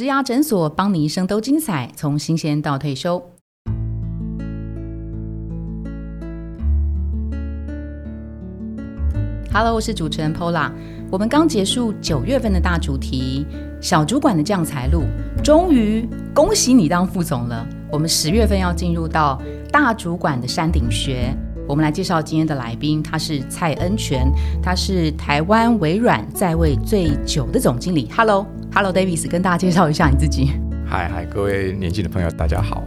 植牙诊所，帮你一生都精彩，从新鲜到退休。Hello，我是主持人 Pola。我们刚结束九月份的大主题——小主管的降财路，终于恭喜你当副总了。我们十月份要进入到大主管的山顶学。我们来介绍今天的来宾，他是蔡恩全，他是台湾微软在位最久的总经理。Hello Hello，Hello，Davis，跟大家介绍一下你自己。嗨嗨，各位年轻的朋友，大家好。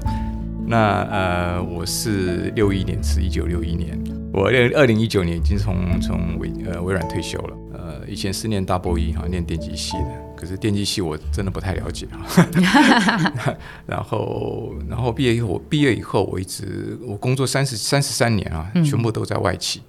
那呃，我是六一年是一九六一年，我二二零一九年已经从从微呃微软退休了。呃，以前是念 Double E 哈，念电机系的。可是电机系我真的不太了解啊，然后然后毕业以后，毕业以后我一直我工作三十三十三年啊，全部都在外企，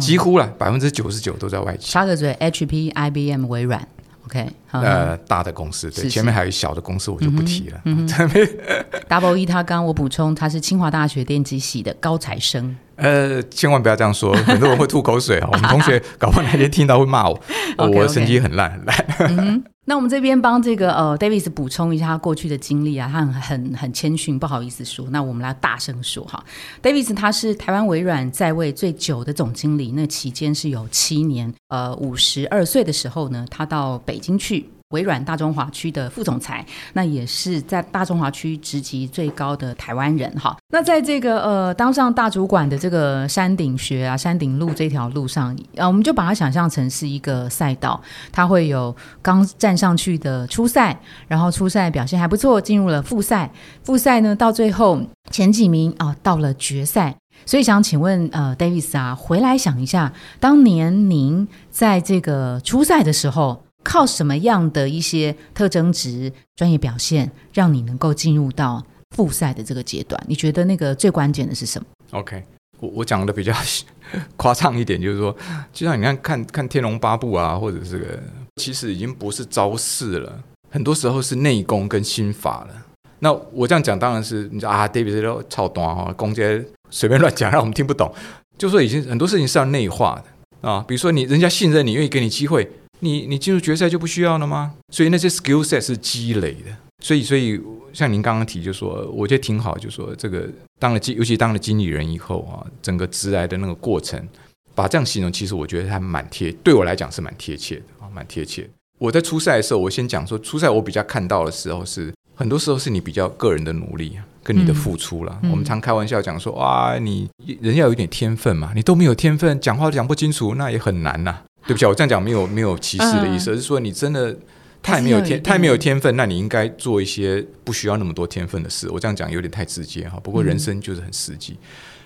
几乎了百分之九十九都在外企。插个嘴，HP、IBM、微软，OK，呃，大的公司对，前面还有小的公司我就不提了。Double E 他刚我补充，他是清华大学电机系的高材生。呃，千万不要这样说，很多人会吐口水啊。我们同学搞不好哪天听到会骂我，我的成绩很烂很烂。那我们这边帮这个呃，Davis 补充一下他过去的经历啊，他很很很谦逊，不好意思说。那我们来大声说哈，Davis 他是台湾微软在位最久的总经理，那期间是有七年。呃，五十二岁的时候呢，他到北京去。微软大中华区的副总裁，那也是在大中华区职级最高的台湾人哈。那在这个呃当上大主管的这个山顶学啊、山顶路这条路上啊，我们就把它想象成是一个赛道，它会有刚站上去的初赛，然后初赛表现还不错，进入了复赛，复赛呢到最后前几名啊到了决赛。所以想请问呃，Davis 啊，回来想一下，当年您在这个初赛的时候。靠什么样的一些特征值、专业表现，让你能够进入到复赛的这个阶段？你觉得那个最关键的是什么？OK，我我讲的比较 夸张一点，就是说，就像你看看看《天龙八部》啊，或者这个，其实已经不是招式了，很多时候是内功跟心法了。那我这样讲，当然是你知道啊，David 都超短哈，公接随便乱讲，让我们听不懂。就说已经很多事情是要内化的啊，比如说你人家信任你，愿意给你机会。你你进入决赛就不需要了吗？所以那些 skill set 是积累的，所以所以像您刚刚提，就说我觉得挺好，就说这个当了经，尤其当了经理人以后啊，整个直来的那个过程，把这样形容，其实我觉得还蛮贴，对我来讲是蛮贴切的啊，蛮贴切。我在初赛的时候，我先讲说，初赛我比较看到的时候是，很多时候是你比较个人的努力跟你的付出了。我们常开玩笑讲说，哇，你人要有点天分嘛，你都没有天分，讲话讲不清楚，那也很难呐。对不起，我这样讲没有没有歧视的意思，而是说你真的太没有天太没有天分，那你应该做一些不需要那么多天分的事。我这样讲有点太直接哈，不过人生就是很实际。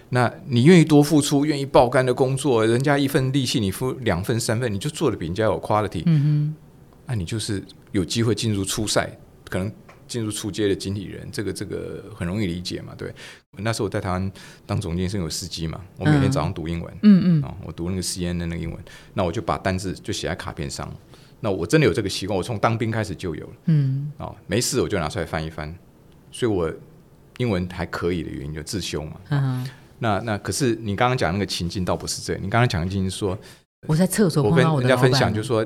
那你愿意多付出，愿意爆肝的工作，人家一份力气你付两份三份，你就做的比人家有 quality，嗯哼，那你就是有机会进入初赛，可能。进入初阶的经理人，这个这个很容易理解嘛？对，那时候我在台湾当总监是有司机嘛，我每天早上读英文，嗯嗯，啊，我读那个 C N 的那个英文，那我就把单字就写在卡片上。那我真的有这个习惯，我从当兵开始就有了，嗯，啊，没事我就拿出来翻一翻，所以我英文还可以的原因就自修嘛。嗯，那那可是你刚刚讲那个情境倒不是这样，你刚刚讲的情境说我在厕所，我跟人家分享就说。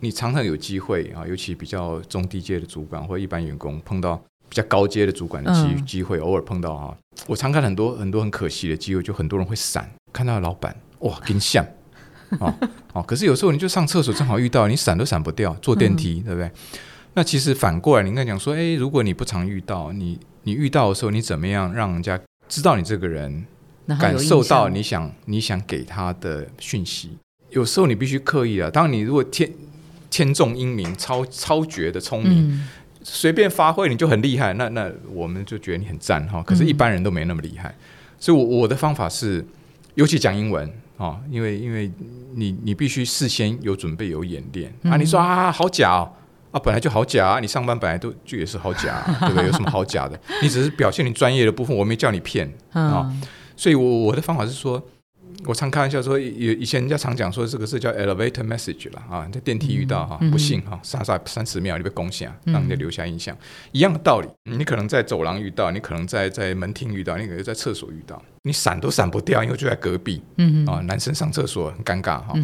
你常常有机会啊，尤其比较中低阶的主管或一般员工碰到比较高阶的主管的机机会，偶尔碰到啊，我常看很多很多很可惜的机会，就很多人会闪，看到老板哇跟像哦哦，可是有时候你就上厕所正好遇到，你闪都闪不掉，坐电梯对不对？那其实反过来，你应该讲说，哎，如果你不常遇到，你你遇到的时候，你怎么样让人家知道你这个人，感受到你想你想给他的讯息？有时候你必须刻意啊，当你如果天。天纵英明，超超绝的聪明，随便发挥你就很厉害。那那我们就觉得你很赞哈。可是，一般人都没那么厉害。所以，我我的方法是，尤其讲英文啊，因为因为你你必须事先有准备有演练啊。你说啊，好假哦啊，本来就好假啊。你上班本来都就也是好假，对不对？有什么好假的？你只是表现你专业的部分，我没叫你骗啊。所以，我我的方法是说。我常开玩笑说，以以前人家常讲说，这个是叫 elevator message 了啊，在电梯遇到哈，不幸哈，傻傻三十秒就被攻下，让人家留下印象，一样的道理。你可能在走廊遇到，你可能在在门厅遇到，你可能在厕所遇到，你闪都闪不掉，因为就在隔壁，嗯啊，男生上厕所很尴尬哈。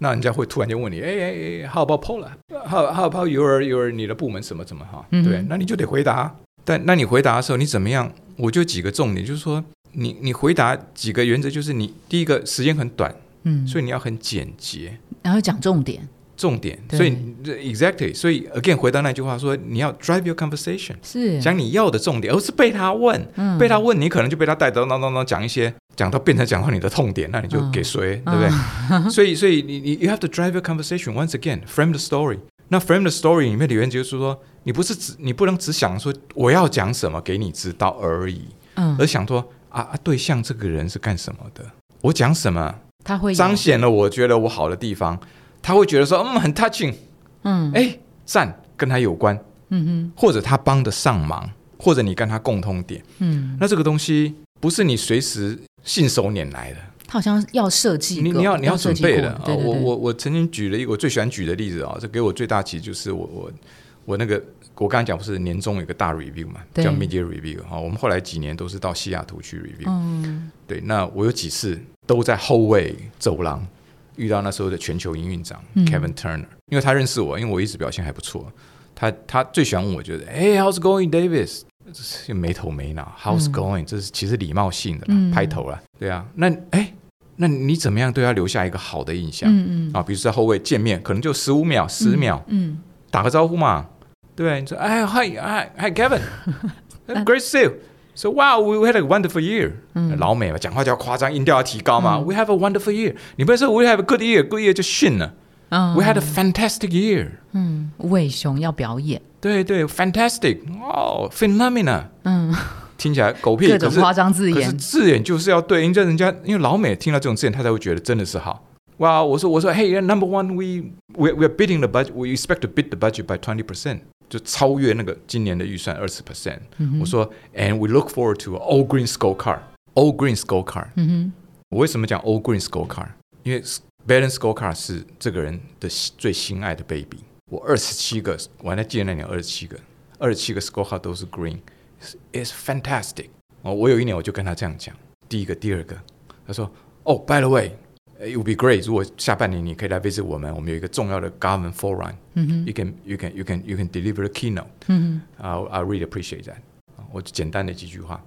那人家会突然间问你，哎哎哎，How about Paula？How How about your your 你的部门什么什么哈？嗯对，那你就得回答。但那你回答的时候，你怎么样？我就几个重点，就是说，你你回答几个原则，就是你第一个时间很短，嗯，所以你要很简洁，然后讲重点重点。所以 exactly，所以 again 回到那句话说，你要 drive your conversation，是讲你要的重点，而是被他问，嗯被他问，你可能就被他带到当当当讲一些，讲到变成讲到你的痛点，那你就嗯给谁，对不对？所以，所以你你 you have to drive your conversation once again, frame the story。那 frame the story 里面的原则就是说，你不是只你不能只想说我要讲什么给你知道而已，嗯而想说啊啊对象这个人是干什么的，我讲什么？他会彰显了我觉得我好的地方，他会觉得说嗯很 touching，嗯。哎赞跟他有关，嗯或者他帮得上忙，或者你跟他共通点，嗯，那这个东西不是你随时信手拈来的。他好像要设计，你你要你要准备的啊！我我我曾经举了一个我最喜欢举的例子啊，这给我最大启就是我我我那个我刚才讲不是年终有个大 review 嘛，叫 media review 啊，我们后来几年都是到西雅图去 review，、嗯。对，那我有几次都在后卫走廊遇到那时候的全球营运长、嗯。Kevin Turner，因为他认识我，因为我一直表现还不错，他他最喜欢问我就是，哎、h o w s going Davis？这是没头没脑，How's 嗯。going？、这是其实礼貌性的拍头啦，对啊，那哎、那你怎么样对他留下一个好的印象？嗯嗯。啊，比如说在后卫见面，可能就十五秒、十秒，嗯。打个招呼嘛，对不对？你说，哎，Hi Hi Hi Kevin，Great to see you。So wow, we had a wonderful year。老美嘛，讲话就要夸张，音调要提高嘛。We have a wonderful year。你不是说 We have a good year，good year 就逊了。嗯 We had a fantastic year。嗯，魏雄要表演，对对，fantastic，哦，phenomena，嗯，听起来狗屁，可是各种夸张字可是眼，字眼就是要对，因为人家因为老美听到这种字眼，他才会觉得真的是好。哇，我说我说，Hey number one, we we we are bidding the budget, we expect to bid the budget by twenty percent， 就超越那个今年的预算二十 percent。我说，and we look forward to all green scorecard, all green scorecard。嗯我为什么讲 all green scorecard？因为 balance scorecard 是这个人的最心爱的 baby。我二十七个，我还在记得那年二十七个，二十七个 scorecard 都是 green，it's fantastic。哦，我有一年我就跟他这样讲，第一个、第二个，他说，哦、b y the way，it would be great，如果下半年你可以来 visit 我们，我们有一个重要的 government forum，嗯哼 you can you can you can you can deliver a keynote，嗯啊、I really appreciate that。我就简单的几句话，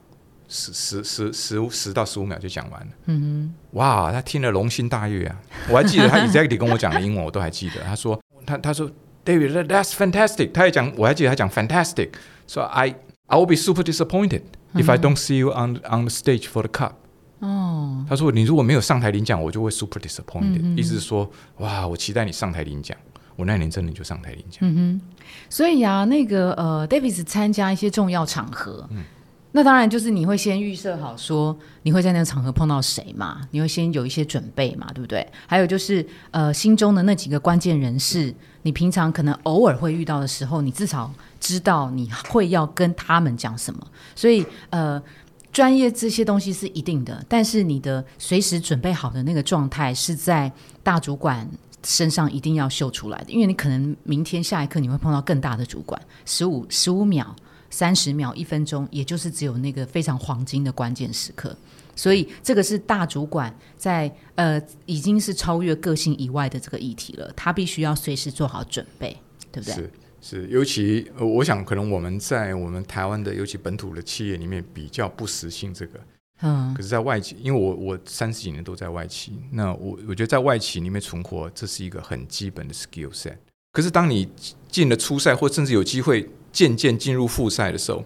十十十十十到十五秒就讲完了。哼嗯哇，他听了龙心大悦啊！我还记得他 exactly 跟我讲的英文，我都还记得。他说，他他说，David, that- that's fantastic。他也讲，我还记得他讲 fantastic。So I I will be super disappointed if I don't see you on on the stage for the cup。 哼，哦，他说，你如果没有上台领奖，我就会 super disappointed。意思是说，哇，我期待你上台领奖。我那年真的就上台领奖。嗯哼，所以啊，那个呃，Davis 参加一些重要场合，嗯那当然就是你会先预设好说你会在那个场合碰到谁嘛，你会先有一些准备嘛，对不对？还有就是呃，心中的那几个关键人士，你平常可能偶尔会遇到的时候，你至少知道你会要跟他们讲什么，所以呃。专业这些东西是一定的，但是你的随时准备好的那个状态是在大主管身上一定要秀出来的，因为你可能明天下一刻你会碰到更大的主管，十五十五秒、三十秒、一分钟，也就是只有那个非常黄金的关键时刻。所以这个是大主管在呃已经是超越个性以外的这个议题了，他必须要随时做好准备，对不对？是，尤其呃我想可能我们在我们台湾的尤其本土的企业里面比较不实行这个。嗯可是，在外企，因为我我三十几年都在外企，那我我觉得在外企里面存活，这是一个很基本的 skill set。可是，当你进了初赛，或甚至有机会渐渐进入复赛的时候，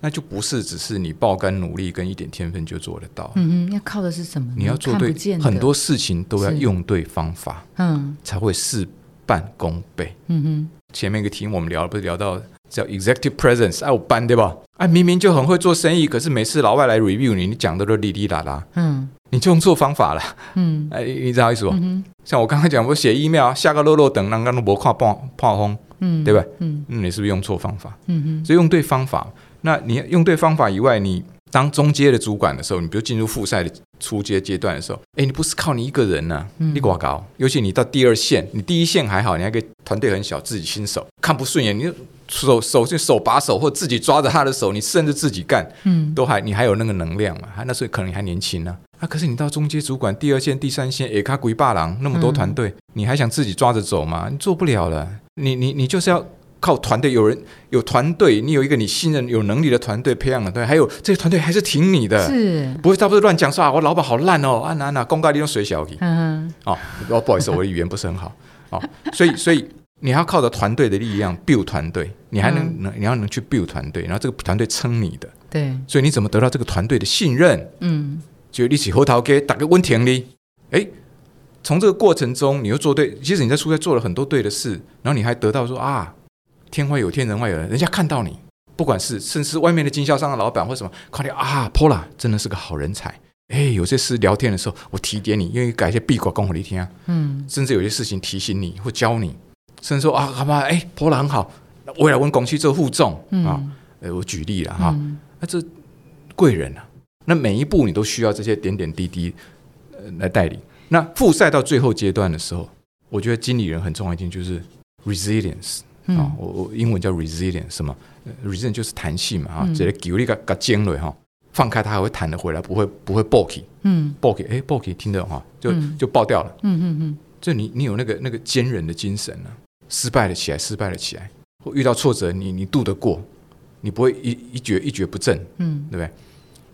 那就不是只是你爆肝努力跟一点天分就做得到。嗯嗯，要靠的是什么？你要做对很多事情都要用对方法，嗯才会事半功倍。嗯哼前面一个题目我们聊，不是聊到叫 executive presence，哎、我班对吧？哎、明明就很会做生意，可是每次老外来 review 你，你讲的都哩哩啦啦，嗯你就用错方法了。嗯哎，你知道意思不？嗯像我刚才讲，我写 email 下个漏漏等，让刚都不看爆炮轰，嗯，对吧？嗯嗯，你是不是用错方法？嗯哼所以用对方法，那你用对方法以外，你当中阶的主管的时候，你比如进入复赛的初阶阶段的时候，哎，你不是靠你一个人呢、嗯你寡高，尤其你到第二线，你第一线还好，你还可以团队很小，自己新手看不顺眼，你就手手就手把手或自己抓着他的手，你甚至自己干，嗯都还你还有那个能量嘛？还那时候可能你还年轻呢、啊，可是你到中阶主管、第二线、第三线，也卡鬼霸狼那么多团队，你还想自己抓着走吗？你做不了了。你你你就是要靠团队，有人有团队，你有一个你信任、有能力的团队培养的对，还有这个团队还是挺你的，是。不会他不是乱讲说啊，我老板好烂哦，啊哪哪公告利用水小体 嗯哦，哦不好意思，我的语言不是很好。哦，所以所以你要靠着团队的力量 build 团队，你还能能你要能去 build 团队，然后这个团队撑你的，对，所以你怎么得到这个团队的信任？嗯。就一起后头给打个温田哩，哎，从这个过程中你又做对，其实你在出差做了很多对的事，然后你还得到说啊，天外有天，人外有人，人家看到你，不管是甚至是外面的经销商的老板或什么，看你啊，Pola 真的是个好人才。哎，有些事聊天的时候，我提点你，因为改一些闭关跟我你听啊，嗯。甚至有些事情提醒你或教你，甚至说啊，好吧，哎，Pola 很好，未来我们公司做互重啊，嗯呃，我举例了哈，嗯那这贵人啊，那每一步你都需要这些点点滴滴呃来带领。那复赛到最后阶段的时候，我觉得经理人很重要一点就是 resilience 啊、嗯我我英文叫 resilience 什么呃？resilience 就是弹性嘛啊，嗯这个球你个个尖锐哈，放开它还会弹得回来，不会不会爆起嗯爆起，哎爆起听得懂哈，就嗯就爆掉了。嗯嗯嗯就你你有那个那个坚韧的精神呢、失败了起来，失败了起来，或遇到挫折你你渡得过，你不会一一蹶一蹶不振。嗯对不对？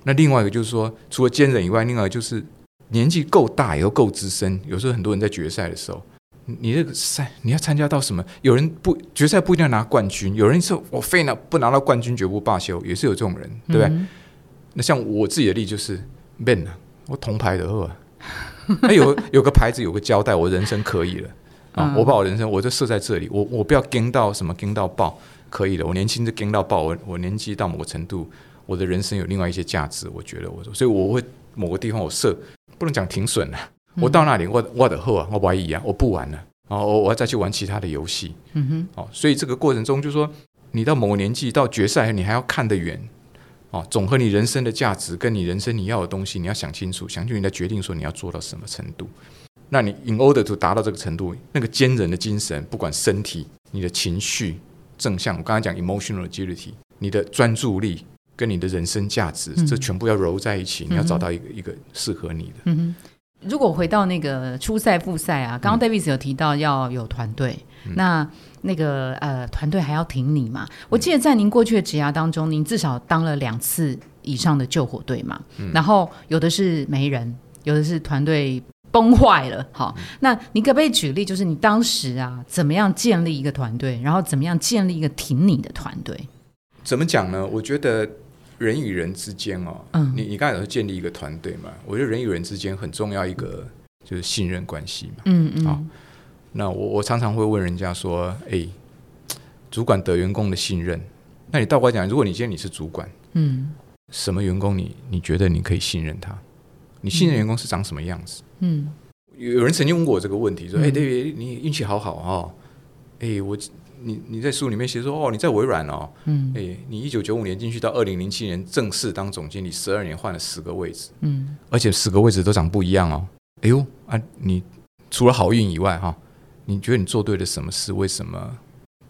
那另外一个就是说，除了坚韧以外，另外就是年纪够大，又够资深。有时候很多人在决赛的时候，你你这个赛你要参加到什么？有人不决赛不一定要拿冠军，有人说我非拿不拿到冠军绝不罢休，也是有这种人，对不对？嗯那像我自己的例就是 Ben 啊，我铜牌的二啊，那 有有个牌子有个交代，我人生可以了啊！嗯我把我人生我就设在这里，我我不要跟到什么跟到爆，可以了。我年轻就跟到爆，我我年纪到某个程度，我的人生有另外一些价值，我觉得我所以我会某个地方我设不能讲停损了，我到那里我我的后啊，我不怀疑啊，我不玩了，哦，我我要再去玩其他的游戏嗯哼哦，所以这个过程中就说，你到某个年纪到决赛，你还要看得远。哦，总和你人生的价值跟你人生你要的东西，你要想清楚，想清楚你再决定说你要做到什么程度。那你 in order to 达到这个程度，那个坚韧的精神，不管身体、你的情绪正向，我刚才讲 emotional agility，你的专注力跟你的人生价值，嗯这全部要揉在一起，你要找到一个一个适合你的。嗯哼。如果回到那个初赛、复赛啊，刚刚 Davis 有提到要有团队，那那个呃团队还要挺你嘛？我记得在您过去的职涯当中，您至少当了两次以上的救火队嘛，然后有的是没人，有的是团队崩坏了。好，那你可不可以举例，就是你当时啊怎么样建立一个团队，然后怎么样建立一个挺你的团队？怎么讲呢？我觉得人与人之间哦，嗯你你刚才有说建立一个团队嘛，我觉得人与人之间很重要一个就是信任关系嘛。嗯嗯，好那我我常常会问人家说，哎，主管得员工的信任，那你倒过来讲，如果你今天你是主管，嗯什么员工你你觉得你可以信任他？你信任员工是长什么样子？嗯有有人曾经问过我这个问题，说，嗯哎、d 你运气好好哦，哎，我你你在书里面写说，哦，你在微软哦，嗯。哎，你一九九五年进去到二零零七年正式当总经理，十二年换了十个位置，嗯。而且十个位置都长不一样哦。哎呦啊，你除了好运以外哈、你觉得你做对了什么事？为什么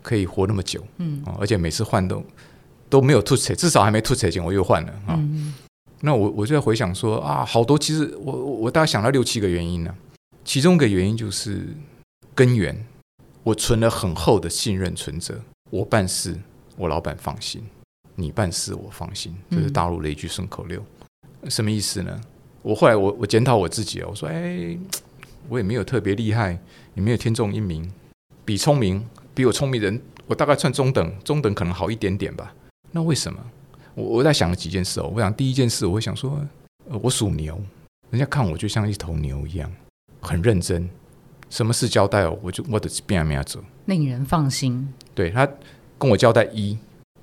可以活那么久？嗯。哦，而且每次换都都没有吐槽，至少还没吐槽前我又换了啊、嗯。那我我就在回想说啊，好多其实我我我大概想到六七个原因呢、其中一个原因就是根源，我存了很厚的信任存折，我办事我老板放心，你办事我放心，这是嗯大陆的一句顺口溜，什么意思呢？我后来我我检讨我自己哦，我说哎，我也没有特别厉害，也没有天纵英明，比聪明比我聪明人，我大概算中等，中等可能好一点点吧。那为什么？我我在想了几件事哦。我想第一件事，我会想说，呃，我属牛，人家看我就像一头牛一样，很认真，什么事交代哦，我就我的变命走。令人放心，对他跟我交代一，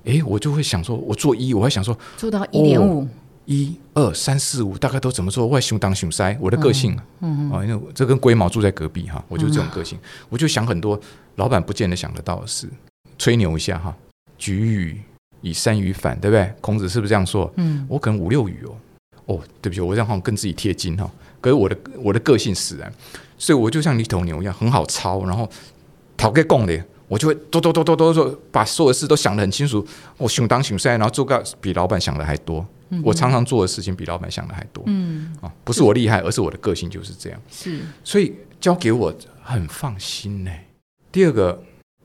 哎，我就会想说，我做一，我会想说做到一点五，一二三四五大概都怎么做，我会熊当熊塞，我的个性啊，嗯哦，因为我这跟龟毛住在隔壁哈，我就是这种个性，我就想很多老板不见得想得到的事，吹牛一下哈，举语以三语反，对不对？孔子是不是这样说？嗯。我可能五六语哦，哦，对不起，我这样好像跟自己贴金哈。可是我的我的个性使然，所以我就像一头牛一样，很好操，然后讨给供的，我就会多多多多多多把所有的事都想得很清楚，我想当想塞，然后做个比老板想的还多。我常常做的事情比老板想的还多。嗯，啊，不是我厉害，而是我的个性就是这样。是，所以交给我很放心呢。第二个，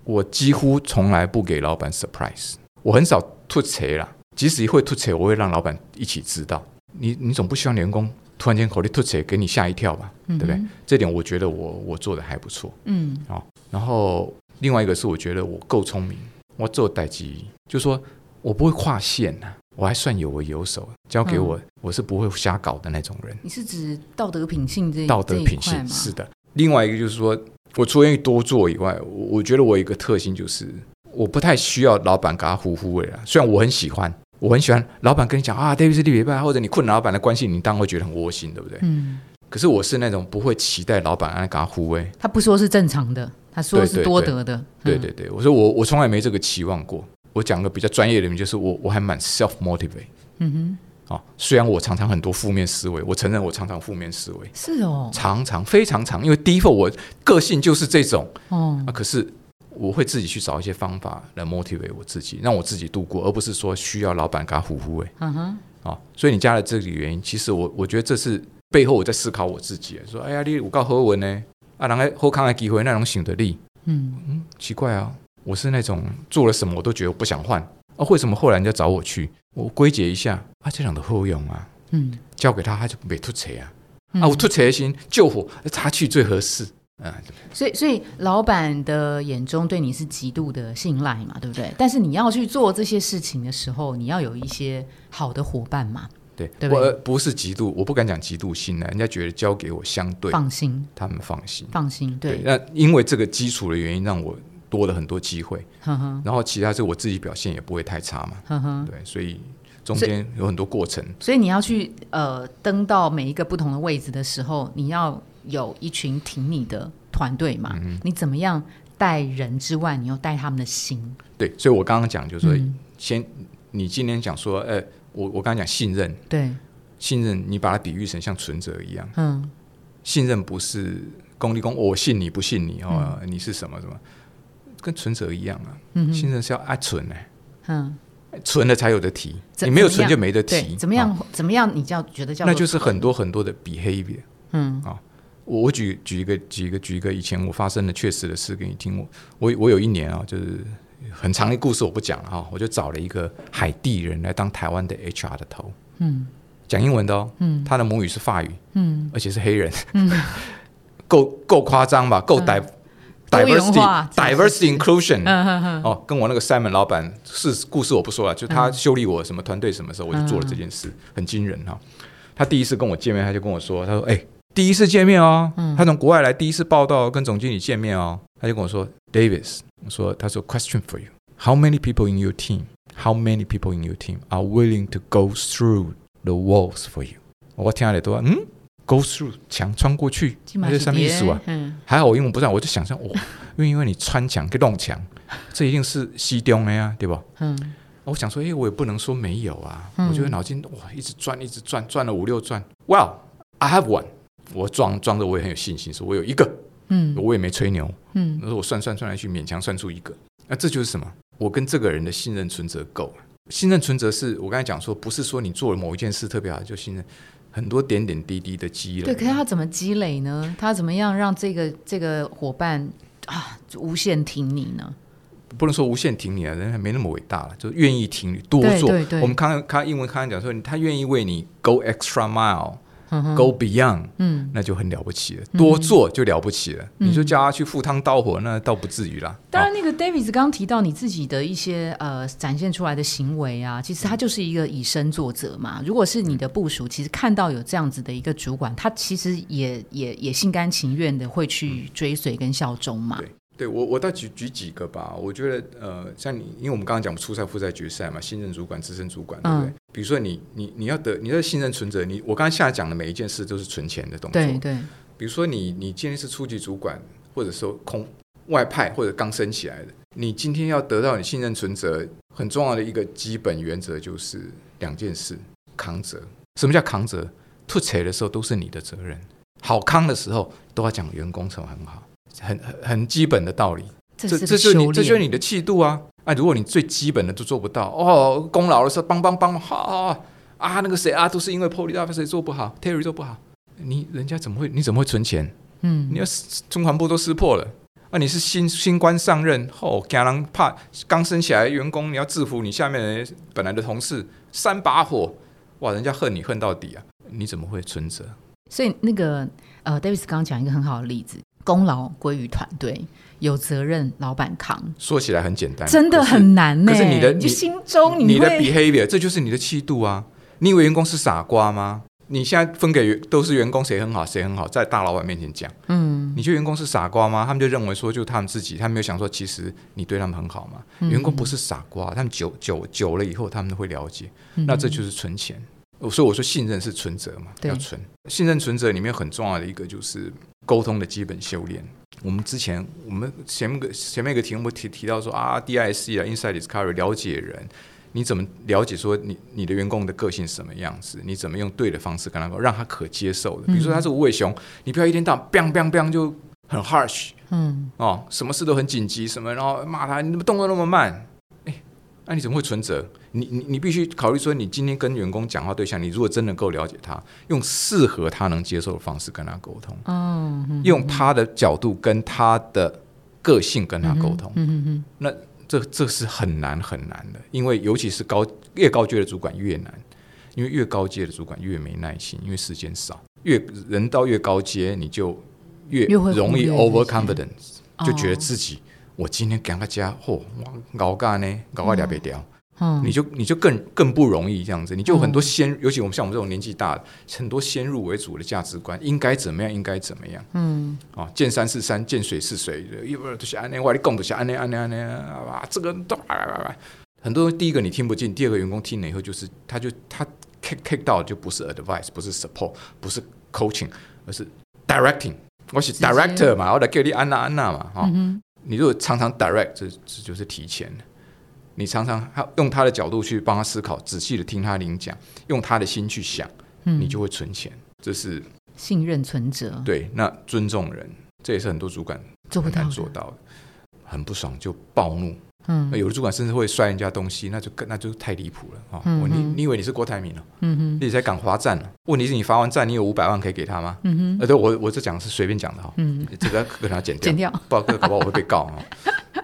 我几乎从来不给老板 surprise，我很少吐槽啦。即使会吐槽，我会让老板一起知道。你你总不希望员工突然间口里吐槽，给你吓一跳吧？对不对？这点我觉得我我做的还不错。嗯，好，然后另外一个是我觉得我够聪明，我做代机，就说我不会跨线呐、我还算有为有手，交给我，我是不会瞎搞的那种人。你是指道德品性这道德品性是的。另外一个就是说，我除了愿意多做以外，我我觉得我有一个特性就是，我不太需要老板给他呼呼味啊。虽然我很喜欢，我很喜欢老板跟你讲啊，David 是立拜，或者你困老板的关系，你当然会觉得很窝心，对不对？嗯。可是我是那种不会期待老板来给他护卫，他不说是正常的，他说是多得的。对对对，我说我我从来没这个期望过。我讲个比较专业的，就是我我还蛮 self motivate。嗯哼。啊，虽然我常常很多负面思维，我承认我常常负面思维，是哦，常常非常常，因为 default 我个性就是这种，哦，啊，可是我会自己去找一些方法来 motivate 我自己，让我自己度过，而不是说需要老板给他呼呼喂，嗯哼，啊，所以你加了这个原因，其实我我觉得这是背后我在思考我自己，说，哎呀，你我告何文呢？啊，然后后康的机会那种醒得力，嗯。嗯，奇怪啊，我是那种做了什么我都觉得我不想换，啊，为什么后来人家找我去？我归结一下，啊，这样的后用啊，嗯，交给他他就没吐车啊，啊，我吐车心救火，他去最合适，啊，所以所以老板的眼中对你是极度的信赖嘛，对不对？但是你要去做这些事情的时候，你要有一些好的伙伴嘛，对，对我不是极度，我不敢讲极度信赖，人家觉得交给我相对放心，他们放心，放心，对，那因为这个基础的原因，让我。多了很多机会，呵呵。然后其他是我自己表现也不会太差嘛，对，所以中间有很多过程。所以你要去呃登到每一个不同的位置的时候，你要有一群挺你的团队嘛，嗯你怎么样带人之外，你又带他们的心。对，所以我刚刚讲就是说，嗯。先你今天讲说，呃，我我刚刚讲信任，对，信任你把它比喻成像存折一样，嗯。信任不是公立公，我信你不信你哦，你是什么什么，跟存折一样啊，嗯信任是要爱存呢、嗯，存了才有的提，你没有存就没得，提，怎么样、哦怎么样，你叫觉得叫那就是很多很多的 behavior。嗯我我举举一个举一个举一个以前我发生的确实的事给你听。我我我有一年啊，就是很长的故事我不讲了哈，我就找了一个海地人来当台湾的 HR 的头，嗯。讲英文的哦，嗯。他的母语是法语，嗯。而且是黑人，嗯，够够夸张吧？够 di 多元 diversity diversity inclusion 哦，跟我那个 Simon 老板是故事我不说了，就他修理我什么团队什么时候，我就做了这件事，很惊人哈。他第一次跟我见面，他就跟我说，他说：“哎、第一次见面哦，他从国外来，第一次报道跟总经理见面哦。”他就跟我说：“Davis，我说，他说 Question for you. How many people in your team? How many people in your team are willing to go through the walls for you？” 我听下来都嗯，go through 墙穿过去，那是什么意思啊？嗯还好我英文不上，我就想象哇，因为因为你穿墙跟弄墙，这一定是西东的呀，对吧？嗯我想说，哎、我也不能说没有啊。嗯我觉得脑筋哇，一直转，一直转，转了五六转。Well, I have one。我装装的我也很有信心，说我有一个，嗯我也没吹牛。嗯那我算算算来去，勉强算出一个。那这就是什么？我跟这个人的信任存折够。信任存折是我刚才讲说，不是说你做了某一件事特别好就信任，很多点点滴滴的积累。对，可是他怎么积累呢？他怎么样让这个这个伙伴啊无限挺你呢？不能说无限挺你啊，人还没那么伟大了，就愿意挺你多做。对对对我们刚刚看英文刚刚讲说，他愿意为你 go extra mile，go、嗯哼 beyond，嗯，那就很了不起了。多做就了不起了。你就叫他去赴汤蹈火，那倒不至于啦。当然，那个 David 刚刚提到你自己的一些呃展现出来的行为啊，其实他就是一个以身作则嘛。如果是你的部署，其实看到有这样子的一个主管，他其实也也也心甘情愿的会去追随跟效忠嘛。对对我我倒举举几个吧。我觉得呃，像你，因为我们刚刚讲初赛、复赛、决赛嘛，新任主管、资深主管，对不对？嗯比如说你你你要得你的信任存折，你我刚才下讲的每一件事都是存钱的动作。对对，比如说你你今天是初级主管，或者说空外派或者刚升起来的，你今天要得到你信任存折，很重要的一个基本原则就是两件事：扛责。什么叫扛责？吐槽的时候都是你的责任，好康的时候都要讲员工成很好，很很很基本的道理。这这这就是你这就是。你的气度啊！啊，如果你最基本的都做不到，哦，功劳的时候帮帮帮，好好好，啊，那个谁啊，都是因为 Police Officer 做不好，Terry 做不好，你人家怎么会？你怎么会存钱？嗯，你要中环部都撕破了。啊！你是新新官上任后，家人怕刚升起来员工，你要制服你下面的本来的同事，三把火，哇！人家恨你恨到底啊！你怎么会存折？所以那个呃，Davis 刚刚讲一个很好的例子，功劳归于团队，有责任老板扛，说起来很简单，真的很难呢。可是你的你心中你的 behavior，这就是你的气度啊！你以为员工是傻瓜吗？你现在分给员都是员工，谁很好谁很好，在大老板面前讲，嗯，你觉得员工是傻瓜吗？他们就认为说，就他们自己，他没有想说，其实你对他们很好嘛。员工不是傻瓜，他们久久久了以后，他们会了解。那这就是存钱。所以我说信任是存折嘛，要存。信任存折里面很重要的一个就是沟通的基本修炼。我们之前我们前面个前面一个题目提提到说啊，DIC 啊，Inside Discovery 了解人。你怎么了解说你你的员工的个性什么样子？你怎么用对的方式跟他说，让他可接受的？比如说他是无尾熊，你不要一天到晚 bang bang bang 就很 harsh，嗯，哦，什么事都很紧急，什么然后骂他，你怎么动作那么慢？哎，那你怎么会存折？你你你必须考虑说，你今天跟员工讲话对象，你如果真能够了解他，用适合他能接受的方式跟他沟通，哦，用他的角度跟他的个性跟他沟通，嗯嗯那。这这是很难很难的，因为尤其是高越高阶的主管越难，因为越高阶的主管越没耐心，因为时间少。越人到越高阶，你就越容易 overconfidence，就觉得自己我今天赶个家，嚯，熬干呢，熬个两百条。你就你就更更不容易这样子，你就很多先，尤其我们像我们这种年纪大的，很多先入为主的价值观，应该怎么样，应该怎么样，嗯，啊，见山是山，见水是水，一会儿都是安内，外里供都是安内安内安内啊，这个都很多第一个你听不进，第二个员工听了以后就是他就他 kick kick 到就不是 advice，不是 support，不是 coaching，而是 directing，我是 director 嘛，我得叫你安娜安娜嘛，哈，你如果常常 direct，这这就是提前。你常常他用他的角度去帮他思考，仔细的听他领讲，用他的心去想，你就会存钱。这是信任存折。对，那尊重人，这也是很多主管做不到做到的。很不爽就暴怒，嗯，有的主管甚至会摔人家东西，那就更那就太离谱了啊！你你以为你是郭台铭了？嗯哼，你才敢罚站了？问题是你罚完站，你有五百万可以给他吗？嗯哼，呃，对我我这讲是随便讲的哈，嗯，这个跟他剪掉，剪掉，不然搞不好我会被告啊。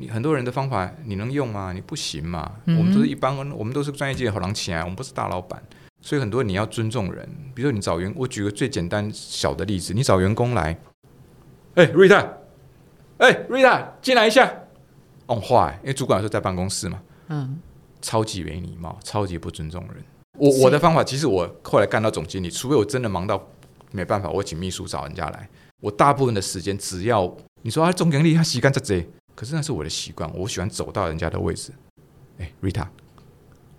你很多人的方法你能用吗？你不行嘛。我们都是一般，我们都是专业界的好狼起来，我们不是大老板，所以很多你要尊重人。比如说你找员，我举个最简单小的例子，你找员工来，哎，瑞达，哎，瑞达，进来一下。哦，坏，因为主管说在办公室嘛。嗯。超级没礼貌，超级不尊重人。我我的方法，其实我后来干到总经理，除非我真的忙到没办法，我请秘书找人家来。我大部分的时间，只要你说啊，总经理他洗干这这。可是那是我的习惯，我喜欢走到人家的位置。哎，Rita，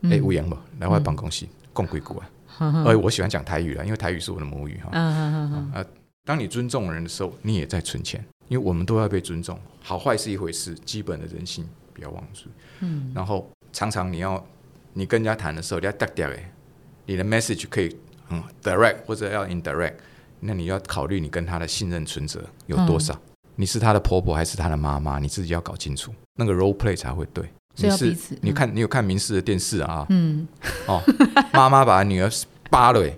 哎，吴阳吧，来我办公室，共鬼谷啊。哎，我喜欢讲台语了，因为台语是我的母语哈。啊，当你尊重人的时候，你也在存钱，因为我们都要被尊重。好坏是一回事，基本的人性不要忘记。嗯。然后常常你要你跟人家谈的时候，你要 direct 哎，你的 message 可以嗯 direct 或者要 indirect，那你要考虑你跟他的信任存折有多少。你是他的婆婆还是他的妈妈？你自己要搞清楚，那个 role play 才会对。你是你看你有看民视的电视啊？嗯。哦，妈妈把女儿扒了，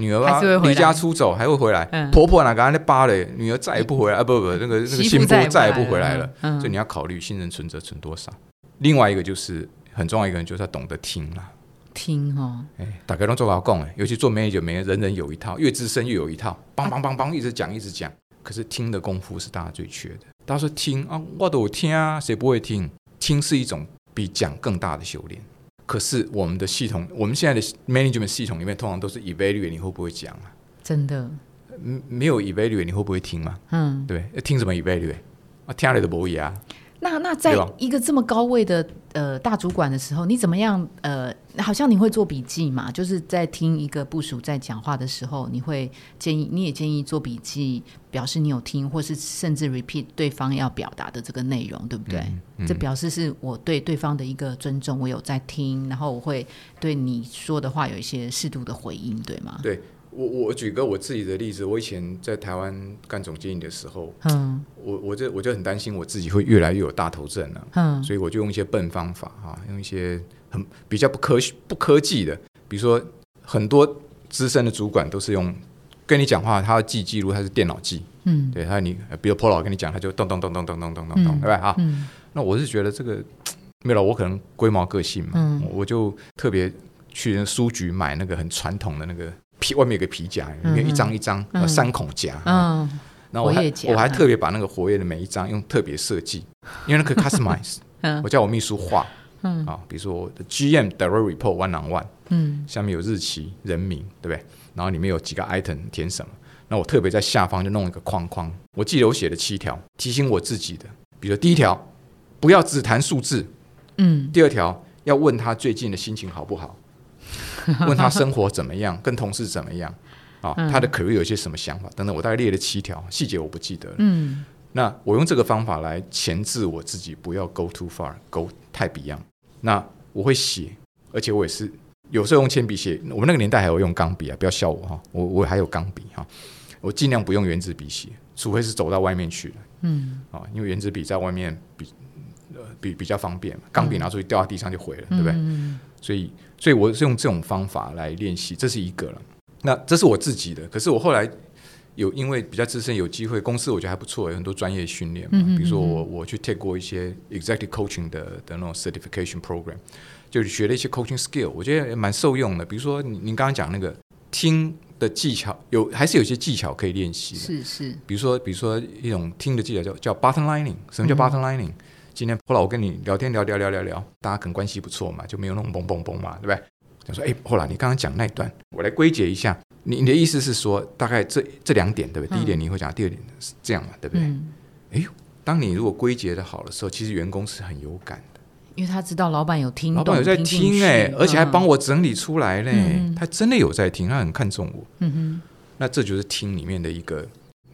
女儿啊离家出走还会回来。婆婆哪个那扒嘞，女儿再也不回来啊！不不，那个那个新妇再也不回来了。所以你要考虑新人存折存多少。另外一个就是很重要一个人，就是要懂得听啦。听哈。哎，大家都做老公哎，尤其做 manager，每人人有一套，越资深越有一套，梆梆梆梆一直讲一直讲。可是听的功夫是大家最缺的。大家说听啊，我都有听啊，谁不会听？听是一种比讲更大的修炼。可是我们的系统，我们现在的 management 系统里面，通常都是 evaluate 你会不会讲啊？真的，没有 evaluate 你会不会听吗？嗯，对，听什么 evaluate 啊？听了都不会啊。那那在一个这么高位的呃大主管的时候，你怎么样呃？好像你会做笔记嘛？就是在听一个部署在讲话的时候，你会建议你也建议做笔记，表示你有听，或是甚至 repeat 对方要表达的这个内容，对不对？这表示是我对对方的一个尊重，我有在听，然后我会对你说的话有一些适度的回应，对吗？对。我我举个我自己的例子，我以前在台湾干总经理的时候，嗯，我我就我就很担心我自己会越来越有大头症了，嗯，所以我就用一些笨方法哈，用一些很比较不科不科技的，比如说很多资深的主管都是用跟你讲话，他要记记录，他是电脑记，嗯。对他你比如 Polo 跟你讲，他就咚咚咚咚咚咚咚咚咚，嗯对吧？啊，嗯。那我是觉得这个没有了，我可能龟毛个性嘛，嗯。我就特别去那书局买那个很传统的那个皮，外面有个皮夹，里嗯面一张一张、三孔夹，嗯。然后我还我还特别把那个活跃的每一张用特别设计，因为那个 customize，嗯。我叫我秘书画嗯。啊，比如说我的 GM direct report one on one，嗯。下面有日期、人名，对不对？然后里面有几个 item 填什么，那我特别在下方就弄一个框框，我记得我写了七条，提醒我自己的，比如说第一条，不要只谈数字。嗯。第二条要问他最近的心情好不好，问他生活怎么样，跟同事怎么样啊，嗯他的 career 有些什么想法等等，我大概列了七条，细节我不记得了。嗯那我用这个方法来钳制我自己，不要 go too far，go 太 beyond。那我会写，而且我也是有时候用铅笔写，我们那个年代还有用钢笔啊，不要笑我哈，我我还有钢笔哈，我尽量不用圆珠笔写，除非是走到外面去了嗯啊，因为圆珠笔在外面比呃比比较方便嘛，钢笔拿出去掉到地上就毁了，对不对？嗯所以，所以我是用这种方法来练习，这是一个了。那这是我自己的，可是我后来有因为比较资深，有机会，公司我觉得还不错，有很多专业训练嘛。嗯嗯嗯比如说我我去 take 过一些 executive coaching 的的那种 certification program，就是学了一些 coaching skill，我觉得也蛮受用的。比如说你您刚刚讲那个听的技巧，有还是有些技巧可以练习的。是是比如说，比如说一种听的技巧叫叫 button lining，什么叫嗯 bottom lining？、今天后来我跟你聊天聊聊聊聊聊，大家可能关系不错嘛，就没有那种嘣嘣嘣嘛，对不对？他说：“哎，后来你刚刚讲那一段，我来归结一下，你你的意思是说，大概这这两点，对不对？嗯。第一点你会讲，第二点是这样嘛，对不对？哎嗯，当你如果归结的好的时候，其实员工是很有感的，因为他知道老板有听懂，老板有在进听哎、去。而且还帮我，整理出来嘞，他真的有在听，他很看重我，嗯哼。那这就是听里面的一个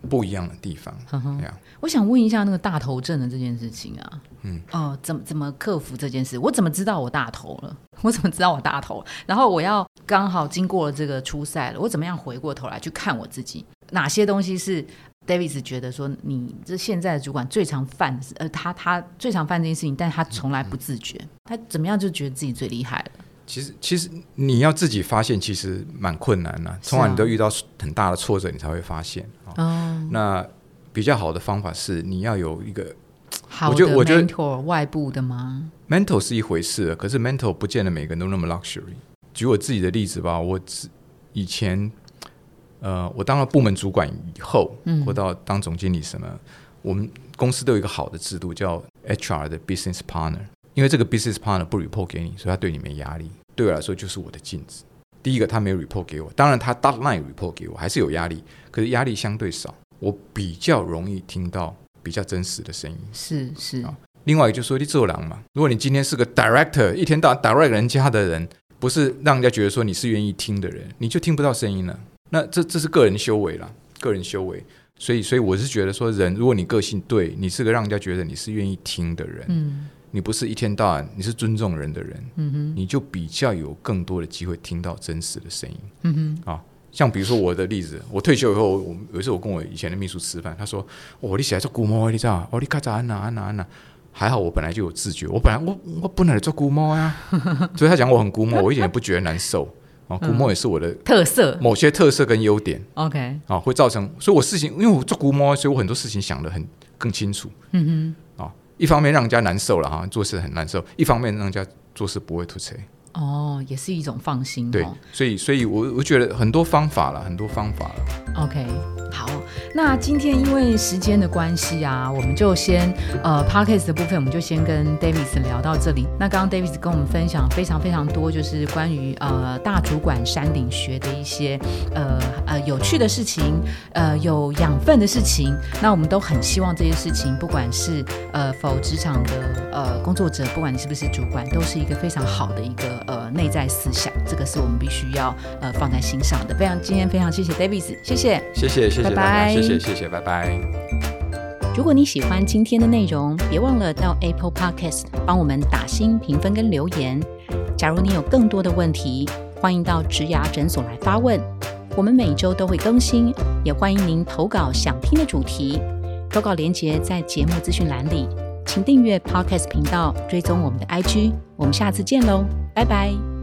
不一样的地方，这样。我想问一下那个大头症的这件事情啊，嗯，哦，怎么怎么克服这件事？我怎么知道我大头了？我怎么知道我大头？然后我要刚好经过了这个初赛了，我怎么样回过头来去看我自己？哪些东西是 Davis 觉得说你这现在的主管最常犯，呃，他他最常犯这件事情，但他从来不自觉，他怎么样就觉得自己最厉害了？其实，其实你要自己发现，其实蛮困难的、是啊通常你都遇到很大的挫折，你才会发现。哦、哦，那比较好的方法是，你要有一个好的觉得我觉得 mentor 外部的吗？？mentor 是一回事，可是 mentor 不见得每个人都那么 luxury。举我自己的例子吧，我自以前，呃，我当了部门主管以后，嗯或到当总经理什么，我们公司都有一个好的制度，叫 HR 的 business partner。因为这个 business partner 不 report 给你，所以他对你没压力。对我来说就是我的镜子。第一个，他没有 report 给我，当然他 dot line report 给我，还是有压力，可是压力相对少，我比较容易听到比较真实的声音。是是，啊另外一个就是说，你做狼嘛，如果你今天是个 director，一天到晚 direct 人家的人，不是让人家觉得说你是愿意听的人，你就听不到声音了。那这这是个人修为啦，个人修为。所以，所以我是觉得说，人如果你个性对，你是个让人家觉得你是愿意听的人，嗯你不是一天到晚你是尊重人的人，嗯哼你就比较有更多的机会听到真实的声音。嗯哼，像比如说我的例子，我退休以后，我有一次我跟我以前的秘书吃饭，他说：“哦，你起来做古猫，你知道？哦，你咔嚓安娜安娜安娜。”还好我本来就有自觉，我本来我我本来做古猫呀，所以他讲我很古猫，我一点也不觉得难受啊。古猫也是我的特色某些特色跟优点 OK，啊，会造成，所以我事情因为我做古猫，所以我很多事情想的很更清楚嗯啊。一方面让人家难受了哈，做事很难受；一方面让人家做事不会吐槽。哼，哦，也是一种放心对哦。，所以所以我我觉得很多方法了，很多方法了。OK，好，那今天因为时间的关系啊，我们就先呃 p a d k a s 的部分，我们就先跟 Davis 聊到这里。那刚刚 Davis 跟我们分享非常非常多，就是关于呃大主管山顶学的一些呃呃有趣的事情，呃有养分的事情。那我们都很希望这些事情，不管是呃否职场的呃工作者，不管你是不是主管，都是一个非常好的一个呃内在思想，这个是我们必须要呃放在心上的。非常今天非常谢谢 Davis，谢谢。谢谢谢谢大家，拜拜谢谢谢谢，拜拜。如果你喜欢今天的内容，别忘了到 Apple Podcast 帮我们打新评分跟留言。假如你有更多的问题，欢迎到植牙诊所来发问，我们每周都会更新，也欢迎您投稿想听的主题。投稿连接在节目资讯栏里，请订阅 Podcast 频道，追踪我们的 IG。我们下次见喽，拜拜。